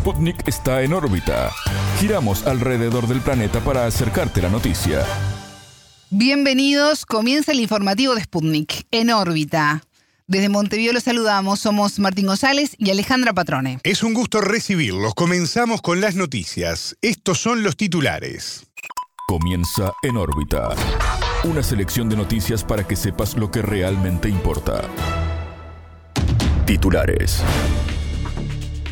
Sputnik está en órbita. Giramos alrededor del planeta para acercarte la noticia. Bienvenidos, comienza el informativo de Sputnik, en órbita. Desde Montevideo los saludamos, somos Martín González y Alejandra Patrone. Es un gusto recibirlos. Comenzamos con las noticias. Estos son los titulares. Comienza en órbita. Una selección de noticias para que sepas lo que realmente importa. Titulares.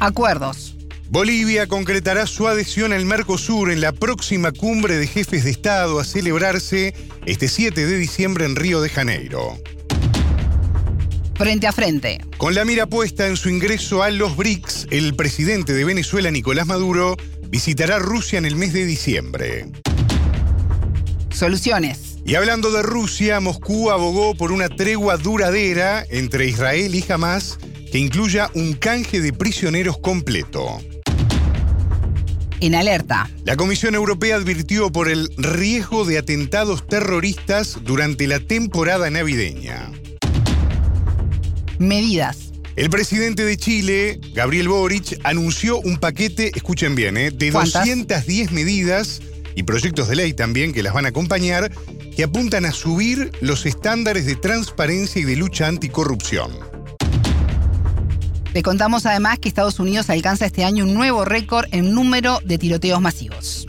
Acuerdos. Bolivia concretará su adhesión al Mercosur en la próxima cumbre de jefes de Estado a celebrarse este 7 de diciembre en Río de Janeiro. Frente a frente. Con la mira puesta en su ingreso a los BRICS, el presidente de Venezuela, Nicolás Maduro, visitará Rusia en el mes de diciembre. Soluciones. Y hablando de Rusia, Moscú abogó por una tregua duradera entre Israel y Hamas que incluya un canje de prisioneros completo. En alerta. La Comisión Europea advirtió por el riesgo de atentados terroristas durante la temporada navideña. Medidas. El presidente de Chile, Gabriel Boric, anunció un paquete, escuchen bien, ¿eh? de ¿Cuántas? 210 medidas y proyectos de ley también que las van a acompañar, que apuntan a subir los estándares de transparencia y de lucha anticorrupción. Te contamos además que Estados Unidos alcanza este año un nuevo récord en número de tiroteos masivos.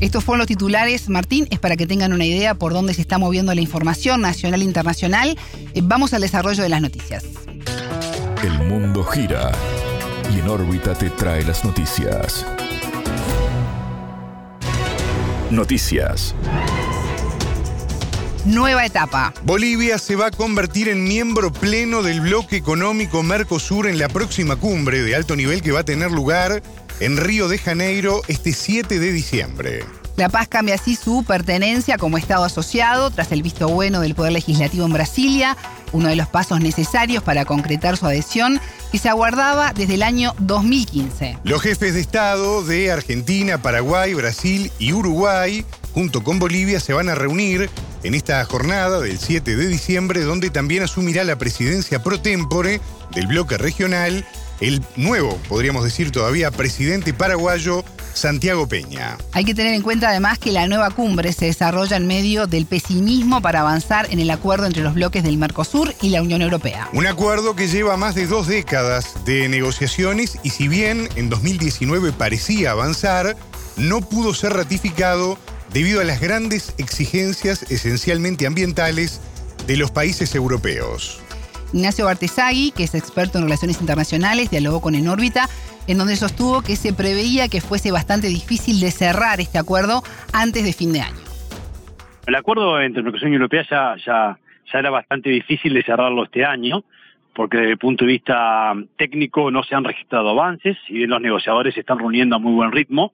Estos fueron los titulares, Martín, es para que tengan una idea por dónde se está moviendo la información nacional e internacional. Eh, Vamos al desarrollo de las noticias. El mundo gira y en órbita te trae las noticias. Noticias. Nueva etapa. Bolivia se va a convertir en miembro pleno del bloque económico Mercosur en la próxima cumbre de alto nivel que va a tener lugar en Río de Janeiro este 7 de diciembre. La Paz cambia así su pertenencia como Estado asociado tras el visto bueno del Poder Legislativo en Brasilia, uno de los pasos necesarios para concretar su adhesión que se aguardaba desde el año 2015. Los jefes de Estado de Argentina, Paraguay, Brasil y Uruguay, junto con Bolivia, se van a reunir en esta jornada del 7 de diciembre, donde también asumirá la presidencia pro tempore del bloque regional el nuevo, podríamos decir todavía, presidente paraguayo Santiago Peña. Hay que tener en cuenta además que la nueva cumbre se desarrolla en medio del pesimismo para avanzar en el acuerdo entre los bloques del Mercosur y la Unión Europea. Un acuerdo que lleva más de dos décadas de negociaciones y si bien en 2019 parecía avanzar, no pudo ser ratificado debido a las grandes exigencias esencialmente ambientales de los países europeos. Ignacio Bartesagui, que es experto en relaciones internacionales, dialogó con En órbita, en donde sostuvo que se preveía que fuese bastante difícil de cerrar este acuerdo antes de fin de año. El acuerdo entre y Unión Europea ya, ya, ya era bastante difícil de cerrarlo este año, porque desde el punto de vista técnico no se han registrado avances, y bien los negociadores se están reuniendo a muy buen ritmo.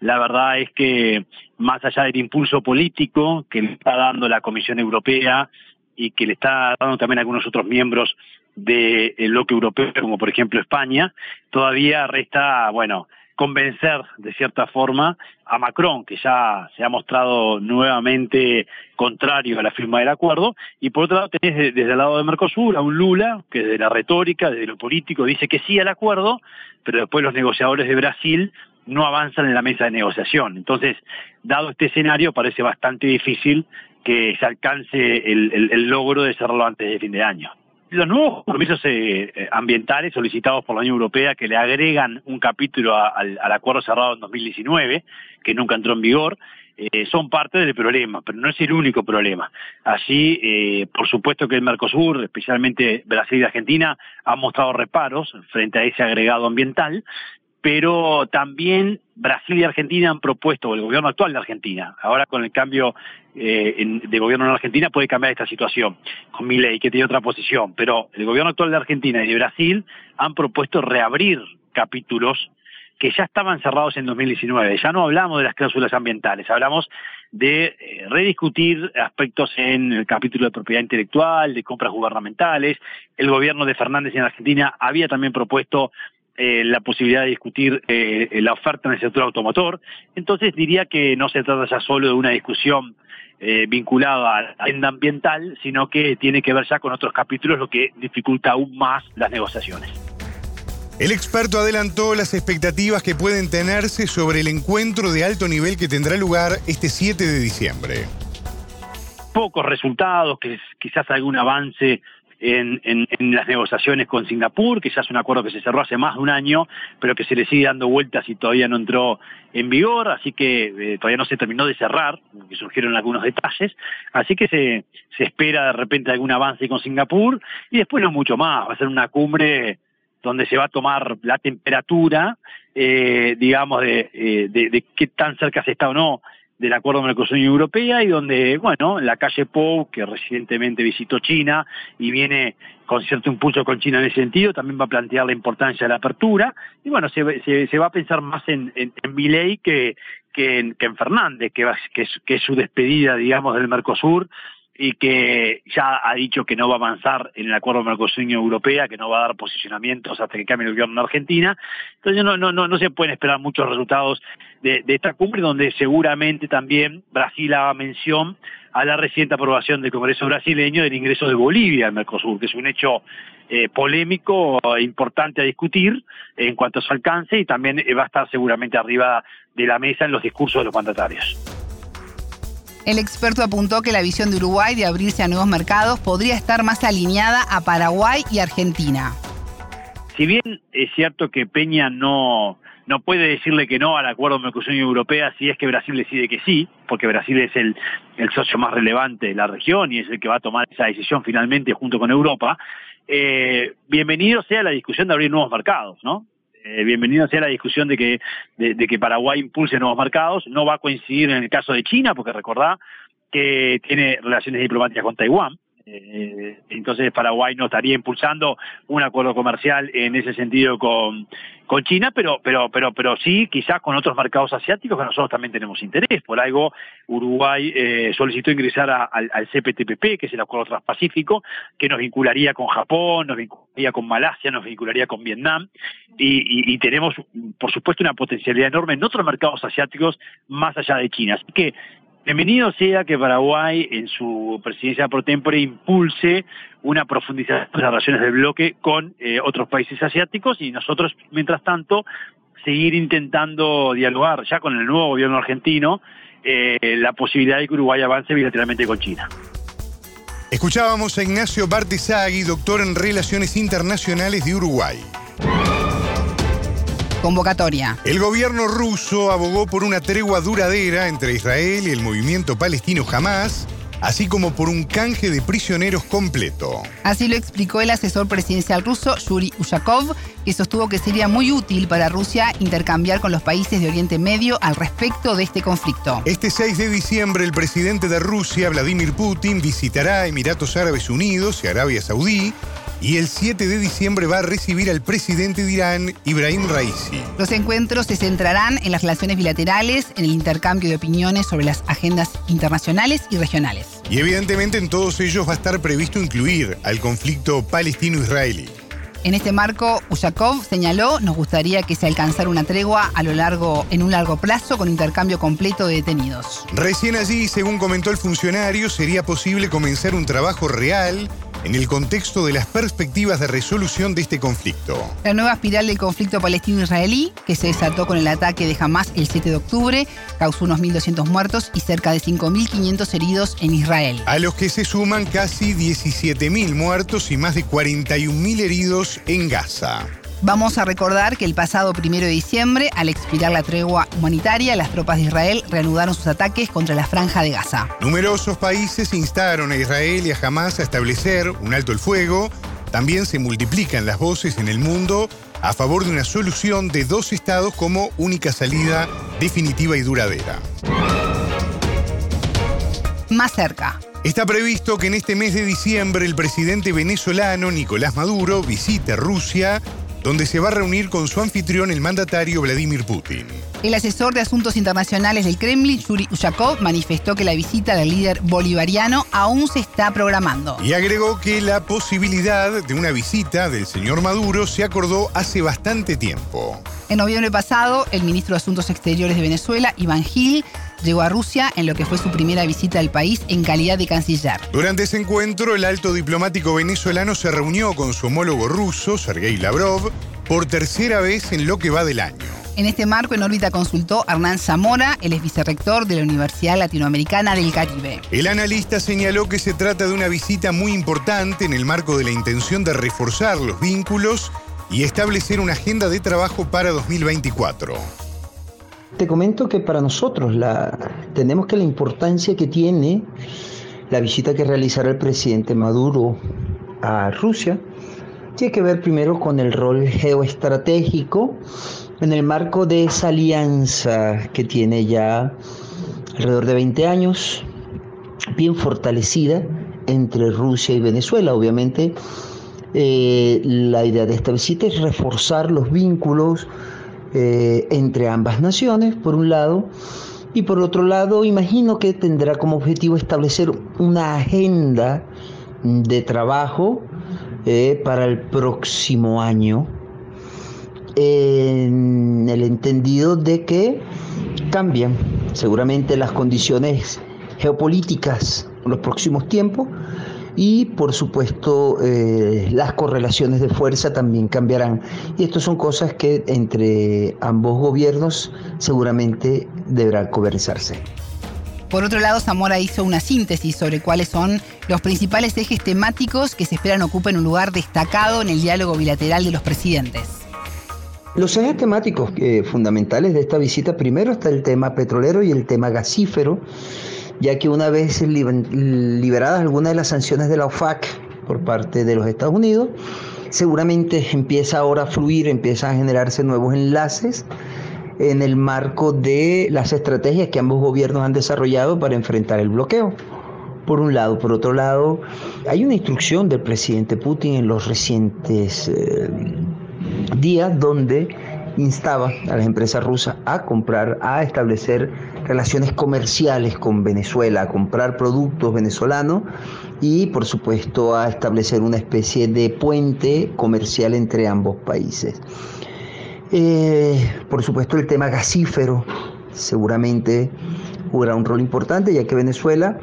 La verdad es que más allá del impulso político que le está dando la Comisión Europea y que le está dando también algunos otros miembros del bloque europeo, como por ejemplo España, todavía resta, bueno, convencer de cierta forma a Macron, que ya se ha mostrado nuevamente contrario a la firma del acuerdo, y por otro lado tenés de- desde el lado de Mercosur a un Lula, que desde la retórica, desde lo político, dice que sí al acuerdo, pero después los negociadores de Brasil no avanzan en la mesa de negociación. Entonces, dado este escenario, parece bastante difícil que se alcance el, logro de cerrarlo antes de fin de año. Los nuevos compromisos eh, eh, ambientales solicitados por la Unión Europea que le agregan un capítulo al acuerdo cerrado en 2019, que nunca entró en vigor, eh, son parte del problema, pero no es el único problema. Así, eh, por supuesto que el Mercosur, especialmente Brasil y Argentina, han mostrado reparos frente a ese agregado ambiental, pero también Brasil y Argentina han propuesto, o el gobierno actual de Argentina, ahora con el cambio eh, de gobierno en Argentina puede cambiar esta situación, con Milei que tiene otra posición, pero el gobierno actual de Argentina y de Brasil han propuesto reabrir capítulos que ya estaban cerrados en 2019. Ya no hablamos de las cláusulas ambientales, hablamos de eh, rediscutir aspectos en el capítulo de propiedad intelectual, de compras gubernamentales. El gobierno de Fernández en Argentina había también propuesto eh, la posibilidad de discutir eh, la oferta en el sector automotor. Entonces diría que no se trata ya solo de una discusión eh, vinculada a la agenda ambiental, sino que tiene que ver ya con otros capítulos, lo que dificulta aún más las negociaciones. El experto adelantó las expectativas que pueden tenerse sobre el encuentro de alto nivel que tendrá lugar este 7 de diciembre. Pocos resultados, que quizás algún avance en, las negociaciones con Singapur, que ya es un acuerdo que se cerró hace más de un año, pero que se le sigue dando vueltas y todavía no entró en vigor, así que eh, todavía no se terminó de cerrar, que surgieron algunos detalles, así que se, se espera de repente algún avance con Singapur y después no mucho más, va a ser una cumbre donde se va a tomar la temperatura, eh, digamos, de, eh, de, qué tan cerca se está o no del acuerdo Mercosur-Unión Europea y donde, bueno, la calle Pou, que recientemente visitó China y viene con cierto impulso con China en ese sentido, también va a plantear la importancia de la apertura. Y, bueno, se, se, va a pensar más en, en, en que, que, en, que en Fernández, que, va, que, es, que es su despedida, digamos, del Mercosur y que ya ha dicho que no va a avanzar en el acuerdo Mercosur-Unión Europea, que no va a dar posicionamientos hasta que cambie el gobierno en Argentina. Entonces no, no, no, no se pueden esperar muchos resultados de, de esta cumbre, donde seguramente también Brasil haga mención a la reciente aprobación del Congreso brasileño del ingreso de Bolivia al Mercosur, que es un hecho eh, polémico e importante a discutir en cuanto a su alcance y también va a estar seguramente arriba de la mesa en los discursos de los mandatarios. El experto apuntó que la visión de Uruguay de abrirse a nuevos mercados podría estar más alineada a Paraguay y Argentina. Si bien es cierto que Peña no, no puede decirle que no al acuerdo Mercosur Europea si es que Brasil decide que sí, porque Brasil es el, el, socio más relevante de la región y es el que va a tomar esa decisión finalmente junto con Europa, eh, bienvenido sea la discusión de abrir nuevos mercados, ¿no? Eh, bienvenido sea la discusión de que, de, de, que Paraguay impulse nuevos mercados. No va a coincidir en el caso de China, porque recordá que tiene relaciones diplomáticas con Taiwán. Eh, entonces Paraguay no estaría impulsando un acuerdo comercial en ese sentido con, China, pero, pero, pero, pero sí quizás con otros mercados asiáticos que nosotros también tenemos interés. Por algo Uruguay eh, solicitó ingresar a, al, al, CPTPP, que es el acuerdo transpacífico, que nos vincularía con Japón, nos vincularía con Malasia, nos vincularía con Vietnam, y, y, y tenemos, por supuesto, una potencialidad enorme en otros mercados asiáticos más allá de China. Así que Bienvenido sea que Paraguay en su presidencia pro tempore impulse una profundización de las relaciones del bloque con eh, otros países asiáticos y nosotros, mientras tanto, seguir intentando dialogar ya con el nuevo gobierno argentino eh, la posibilidad de que Uruguay avance bilateralmente con China. Escuchábamos a Ignacio Bartesagui, doctor en Relaciones Internacionales de Uruguay. Convocatoria. El gobierno ruso abogó por una tregua duradera entre Israel y el movimiento palestino Hamas, así como por un canje de prisioneros completo. Así lo explicó el asesor presidencial ruso Yuri Ushakov, que sostuvo que sería muy útil para Rusia intercambiar con los países de Oriente Medio al respecto de este conflicto. Este 6 de diciembre el presidente de Rusia, Vladimir Putin, visitará Emiratos Árabes Unidos y Arabia Saudí y el 7 de diciembre va a recibir al presidente de Irán, Ibrahim Raisi. Los encuentros se centrarán en las relaciones bilaterales, en el intercambio de opiniones sobre las agendas internacionales y regionales. Y evidentemente en todos ellos va a estar previsto incluir al conflicto palestino-israelí. En este marco, Ushakov señaló, nos gustaría que se alcanzara una tregua a lo largo, en un largo plazo con intercambio completo de detenidos. Recién allí, según comentó el funcionario, sería posible comenzar un trabajo real en el contexto de las perspectivas de resolución de este conflicto. La nueva espiral del conflicto palestino-israelí, que se desató con el ataque de Hamas el 7 de octubre, causó unos 1.200 muertos y cerca de 5.500 heridos en Israel. A los que se suman casi 17.000 muertos y más de 41.000 heridos en Gaza. Vamos a recordar que el pasado primero de diciembre, al expirar la tregua humanitaria, las tropas de Israel reanudaron sus ataques contra la franja de Gaza. Numerosos países instaron a Israel y a Hamas a establecer un alto el fuego. También se multiplican las voces en el mundo a favor de una solución de dos estados como única salida definitiva y duradera. Más cerca. Está previsto que en este mes de diciembre el presidente venezolano Nicolás Maduro visite Rusia donde se va a reunir con su anfitrión, el mandatario Vladimir Putin. El asesor de Asuntos Internacionales del Kremlin, Yuri Ushakov, manifestó que la visita del líder bolivariano aún se está programando. Y agregó que la posibilidad de una visita del señor Maduro se acordó hace bastante tiempo. En noviembre pasado, el ministro de Asuntos Exteriores de Venezuela, Iván Gil, llegó a Rusia en lo que fue su primera visita al país en calidad de canciller. Durante ese encuentro, el alto diplomático venezolano se reunió con su homólogo ruso, Sergei Lavrov, por tercera vez en lo que va del año. En este marco, en órbita consultó a Hernán Zamora, el ex vicerrector de la Universidad Latinoamericana del Caribe. El analista señaló que se trata de una visita muy importante en el marco de la intención de reforzar los vínculos y establecer una agenda de trabajo para 2024. Te comento que para nosotros la, tenemos que la importancia que tiene la visita que realizará el presidente Maduro a Rusia tiene que ver primero con el rol geoestratégico en el marco de esa alianza que tiene ya alrededor de 20 años, bien fortalecida entre Rusia y Venezuela. Obviamente, eh, la idea de esta visita es reforzar los vínculos eh, entre ambas naciones, por un lado, y por otro lado, imagino que tendrá como objetivo establecer una agenda de trabajo eh, para el próximo año en el entendido de que cambian seguramente las condiciones geopolíticas en los próximos tiempos y por supuesto eh, las correlaciones de fuerza también cambiarán. Y estas son cosas que entre ambos gobiernos seguramente deberán conversarse. Por otro lado, Zamora hizo una síntesis sobre cuáles son los principales ejes temáticos que se esperan ocupen un lugar destacado en el diálogo bilateral de los presidentes. Los ejes temáticos eh, fundamentales de esta visita, primero está el tema petrolero y el tema gasífero, ya que una vez liberadas algunas de las sanciones de la OFAC por parte de los Estados Unidos, seguramente empieza ahora a fluir, empiezan a generarse nuevos enlaces en el marco de las estrategias que ambos gobiernos han desarrollado para enfrentar el bloqueo. Por un lado, por otro lado, hay una instrucción del presidente Putin en los recientes eh, días donde instaba a las empresas rusas a comprar, a establecer relaciones comerciales con Venezuela, a comprar productos venezolanos y por supuesto a establecer una especie de puente comercial entre ambos países. Eh, por supuesto el tema gasífero seguramente jugará un rol importante ya que Venezuela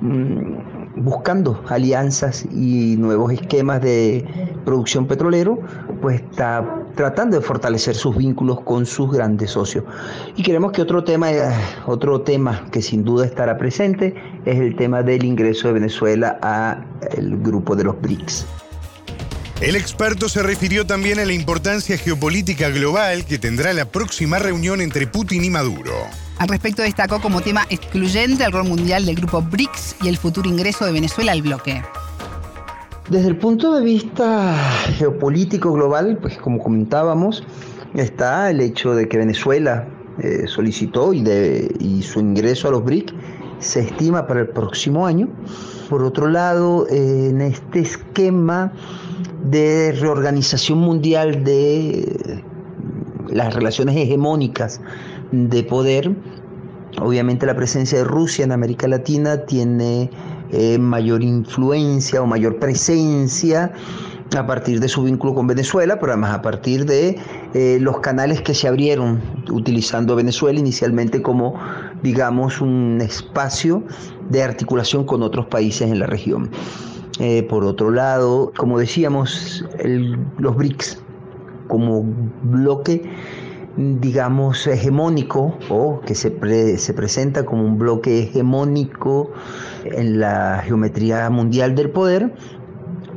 mm, buscando alianzas y nuevos esquemas de producción petrolero, pues está tratando de fortalecer sus vínculos con sus grandes socios. Y queremos que otro tema, eh, otro tema que sin duda estará presente es el tema del ingreso de Venezuela al grupo de los BRICS. El experto se refirió también a la importancia geopolítica global que tendrá la próxima reunión entre Putin y Maduro. Al respecto destacó como tema excluyente el rol mundial del grupo BRICS y el futuro ingreso de Venezuela al bloque. Desde el punto de vista geopolítico global, pues como comentábamos, está el hecho de que Venezuela eh, solicitó y, y su ingreso a los BRIC se estima para el próximo año. Por otro lado, en este esquema de reorganización mundial de las relaciones hegemónicas de poder, obviamente la presencia de Rusia en América Latina tiene eh, mayor influencia o mayor presencia a partir de su vínculo con Venezuela, pero además a partir de eh, los canales que se abrieron utilizando Venezuela inicialmente como, digamos, un espacio de articulación con otros países en la región. Eh, por otro lado, como decíamos, los BRICS como bloque digamos, hegemónico o que se, se presenta como un bloque hegemónico en la geometría mundial del poder,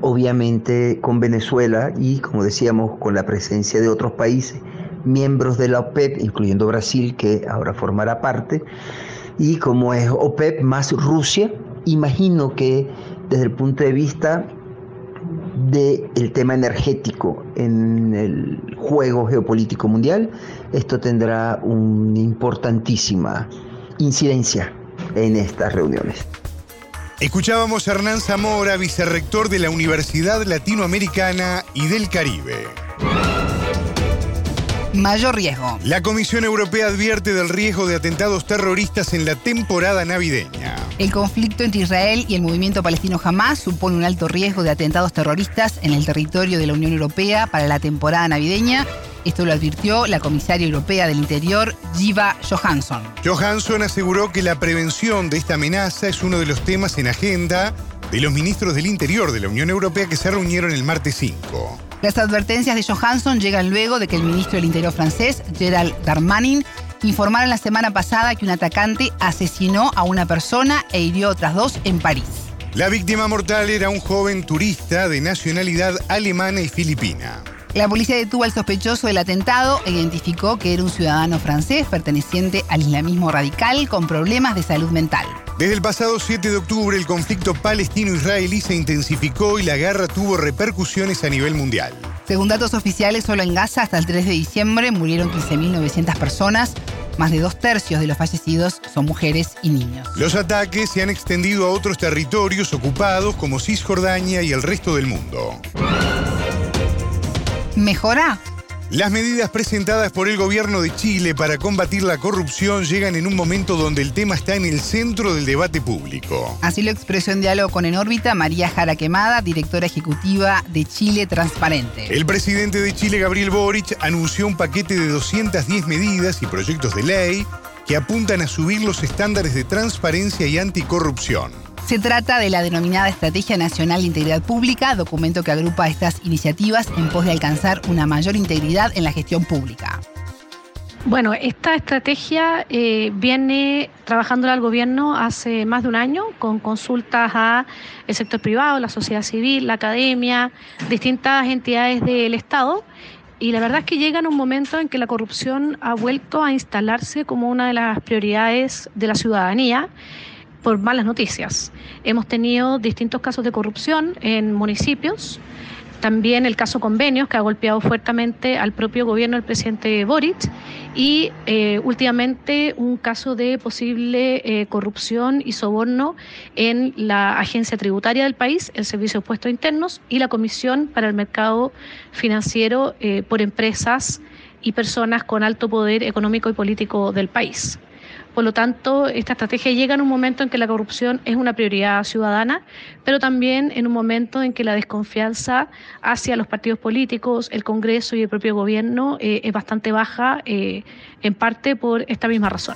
obviamente con Venezuela y, como decíamos, con la presencia de otros países miembros de la OPEP, incluyendo Brasil, que ahora formará parte, y como es OPEP más Rusia, imagino que desde el punto de vista del tema energético en el juego geopolítico mundial, esto tendrá una importantísima incidencia en estas reuniones. Escuchábamos a Hernán Zamora, vicerrector de la Universidad Latinoamericana y del Caribe mayor riesgo. La Comisión Europea advierte del riesgo de atentados terroristas en la temporada navideña. El conflicto entre Israel y el movimiento palestino Hamas supone un alto riesgo de atentados terroristas en el territorio de la Unión Europea para la temporada navideña. Esto lo advirtió la comisaria europea del Interior, Jiva Johansson. Johansson aseguró que la prevención de esta amenaza es uno de los temas en agenda de los ministros del Interior de la Unión Europea que se reunieron el martes 5. Las advertencias de Johansson llegan luego de que el ministro del Interior francés, Gerald Darmanin, informara la semana pasada que un atacante asesinó a una persona e hirió a otras dos en París. La víctima mortal era un joven turista de nacionalidad alemana y filipina. La policía detuvo al sospechoso del atentado e identificó que era un ciudadano francés perteneciente al islamismo radical con problemas de salud mental. Desde el pasado 7 de octubre el conflicto palestino-israelí se intensificó y la guerra tuvo repercusiones a nivel mundial. Según datos oficiales, solo en Gaza hasta el 3 de diciembre murieron 15.900 personas. Más de dos tercios de los fallecidos son mujeres y niños. Los ataques se han extendido a otros territorios ocupados como Cisjordania y el resto del mundo. ¿Mejora? Las medidas presentadas por el gobierno de Chile para combatir la corrupción llegan en un momento donde el tema está en el centro del debate público. Así lo expresó en diálogo con En órbita María Jara Quemada, directora ejecutiva de Chile Transparente. El presidente de Chile, Gabriel Boric, anunció un paquete de 210 medidas y proyectos de ley que apuntan a subir los estándares de transparencia y anticorrupción. Se trata de la denominada Estrategia Nacional de Integridad Pública, documento que agrupa estas iniciativas en pos de alcanzar una mayor integridad en la gestión pública. Bueno, esta estrategia eh, viene trabajando al gobierno hace más de un año con consultas a el sector privado, la sociedad civil, la academia, distintas entidades del Estado. Y la verdad es que llega en un momento en que la corrupción ha vuelto a instalarse como una de las prioridades de la ciudadanía por malas noticias. Hemos tenido distintos casos de corrupción en municipios, también el caso convenios que ha golpeado fuertemente al propio gobierno del presidente Boric y eh, últimamente un caso de posible eh, corrupción y soborno en la agencia tributaria del país, el Servicio de Puestos Internos y la Comisión para el Mercado Financiero eh, por empresas y personas con alto poder económico y político del país. Por lo tanto, esta estrategia llega en un momento en que la corrupción es una prioridad ciudadana, pero también en un momento en que la desconfianza hacia los partidos políticos, el Congreso y el propio gobierno eh, es bastante baja, eh, en parte por esta misma razón.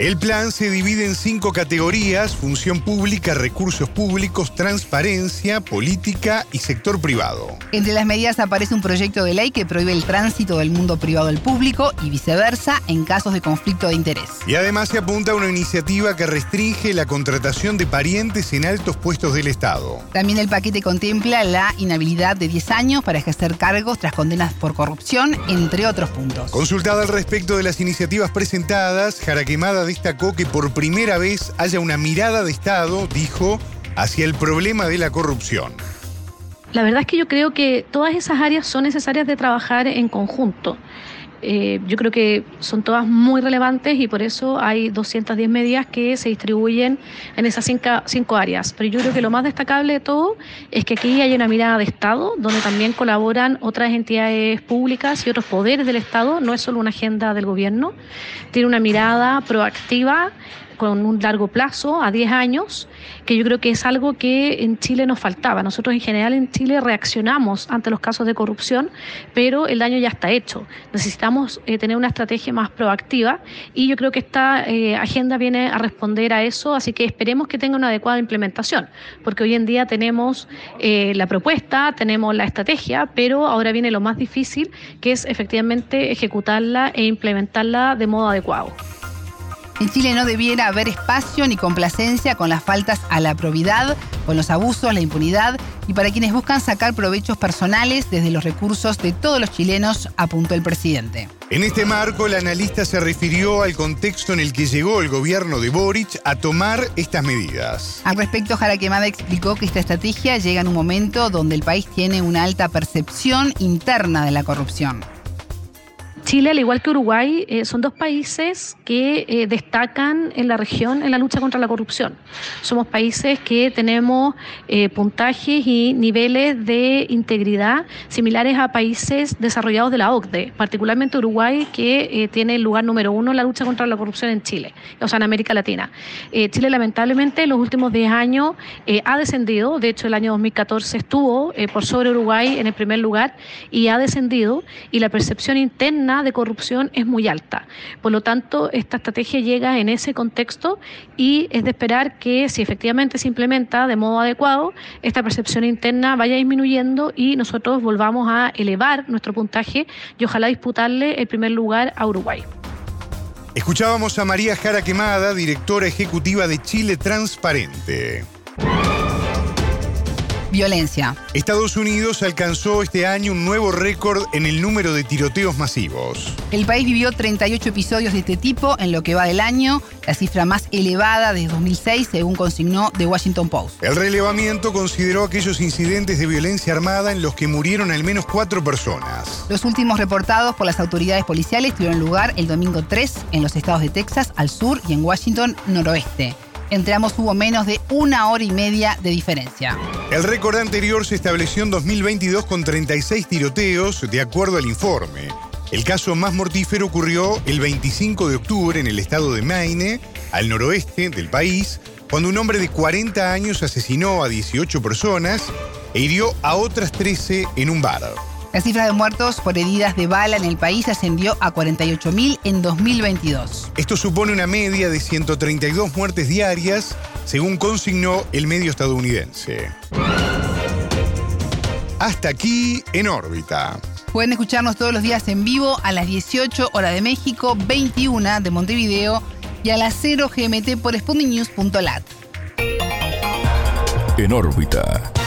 El plan se divide en cinco categorías, función pública, recursos públicos, transparencia, política y sector privado. Entre las medidas aparece un proyecto de ley que prohíbe el tránsito del mundo privado al público y viceversa en casos de conflicto de interés. Y además se apunta a una iniciativa que restringe la contratación de parientes en altos puestos del Estado. También el paquete contempla la inhabilidad de 10 años para ejercer cargos tras condenas por corrupción, entre otros puntos. Consultada al respecto de las iniciativas presentadas, Jaraquemada destacó que por primera vez haya una mirada de Estado, dijo, hacia el problema de la corrupción. La verdad es que yo creo que todas esas áreas son necesarias de trabajar en conjunto. Eh, yo creo que son todas muy relevantes y por eso hay 210 medidas que se distribuyen en esas cinco, áreas. Pero yo creo que lo más destacable de todo es que aquí hay una mirada de Estado, donde también colaboran otras entidades públicas y otros poderes del Estado, no es solo una agenda del gobierno, tiene una mirada proactiva con un largo plazo, a 10 años, que yo creo que es algo que en Chile nos faltaba. Nosotros en general en Chile reaccionamos ante los casos de corrupción, pero el daño ya está hecho. Necesitamos eh, tener una estrategia más proactiva y yo creo que esta eh, agenda viene a responder a eso, así que esperemos que tenga una adecuada implementación, porque hoy en día tenemos eh, la propuesta, tenemos la estrategia, pero ahora viene lo más difícil, que es efectivamente ejecutarla e implementarla de modo adecuado. En Chile no debiera haber espacio ni complacencia con las faltas a la probidad, con los abusos, la impunidad y para quienes buscan sacar provechos personales desde los recursos de todos los chilenos, apuntó el presidente. En este marco, el analista se refirió al contexto en el que llegó el gobierno de Boric a tomar estas medidas. Al respecto, Jara Quemada explicó que esta estrategia llega en un momento donde el país tiene una alta percepción interna de la corrupción. Chile, al igual que Uruguay, eh, son dos países que eh, destacan en la región en la lucha contra la corrupción. Somos países que tenemos eh, puntajes y niveles de integridad similares a países desarrollados de la OCDE, particularmente Uruguay, que tiene el lugar número uno en la lucha contra la corrupción en Chile, o sea, en América Latina. Chile, lamentablemente, en los últimos 10 años ha descendido, de hecho, el año 2014 estuvo por sobre Uruguay en el primer lugar y ha descendido, y la percepción interna de corrupción es muy alta. Por lo tanto, esta estrategia llega en ese contexto y es de esperar que si efectivamente se implementa de modo adecuado, esta percepción interna vaya disminuyendo y nosotros volvamos a elevar nuestro puntaje y ojalá disputarle el primer lugar a Uruguay. Escuchábamos a María Jara Quemada, directora ejecutiva de Chile Transparente. Violencia. Estados Unidos alcanzó este año un nuevo récord en el número de tiroteos masivos. El país vivió 38 episodios de este tipo en lo que va del año, la cifra más elevada desde 2006, según consignó The Washington Post. El relevamiento consideró aquellos incidentes de violencia armada en los que murieron al menos cuatro personas. Los últimos reportados por las autoridades policiales tuvieron lugar el domingo 3 en los estados de Texas al sur y en Washington noroeste. Entre ambos hubo menos de una hora y media de diferencia. El récord anterior se estableció en 2022 con 36 tiroteos, de acuerdo al informe. El caso más mortífero ocurrió el 25 de octubre en el estado de Maine, al noroeste del país, cuando un hombre de 40 años asesinó a 18 personas e hirió a otras 13 en un bar. La cifra de muertos por heridas de bala en el país ascendió a 48.000 en 2022. Esto supone una media de 132 muertes diarias, según consignó el medio estadounidense. Hasta aquí en órbita. Pueden escucharnos todos los días en vivo a las 18 horas de México, 21 de Montevideo y a las 0 GMT por spundinews.lat. En órbita.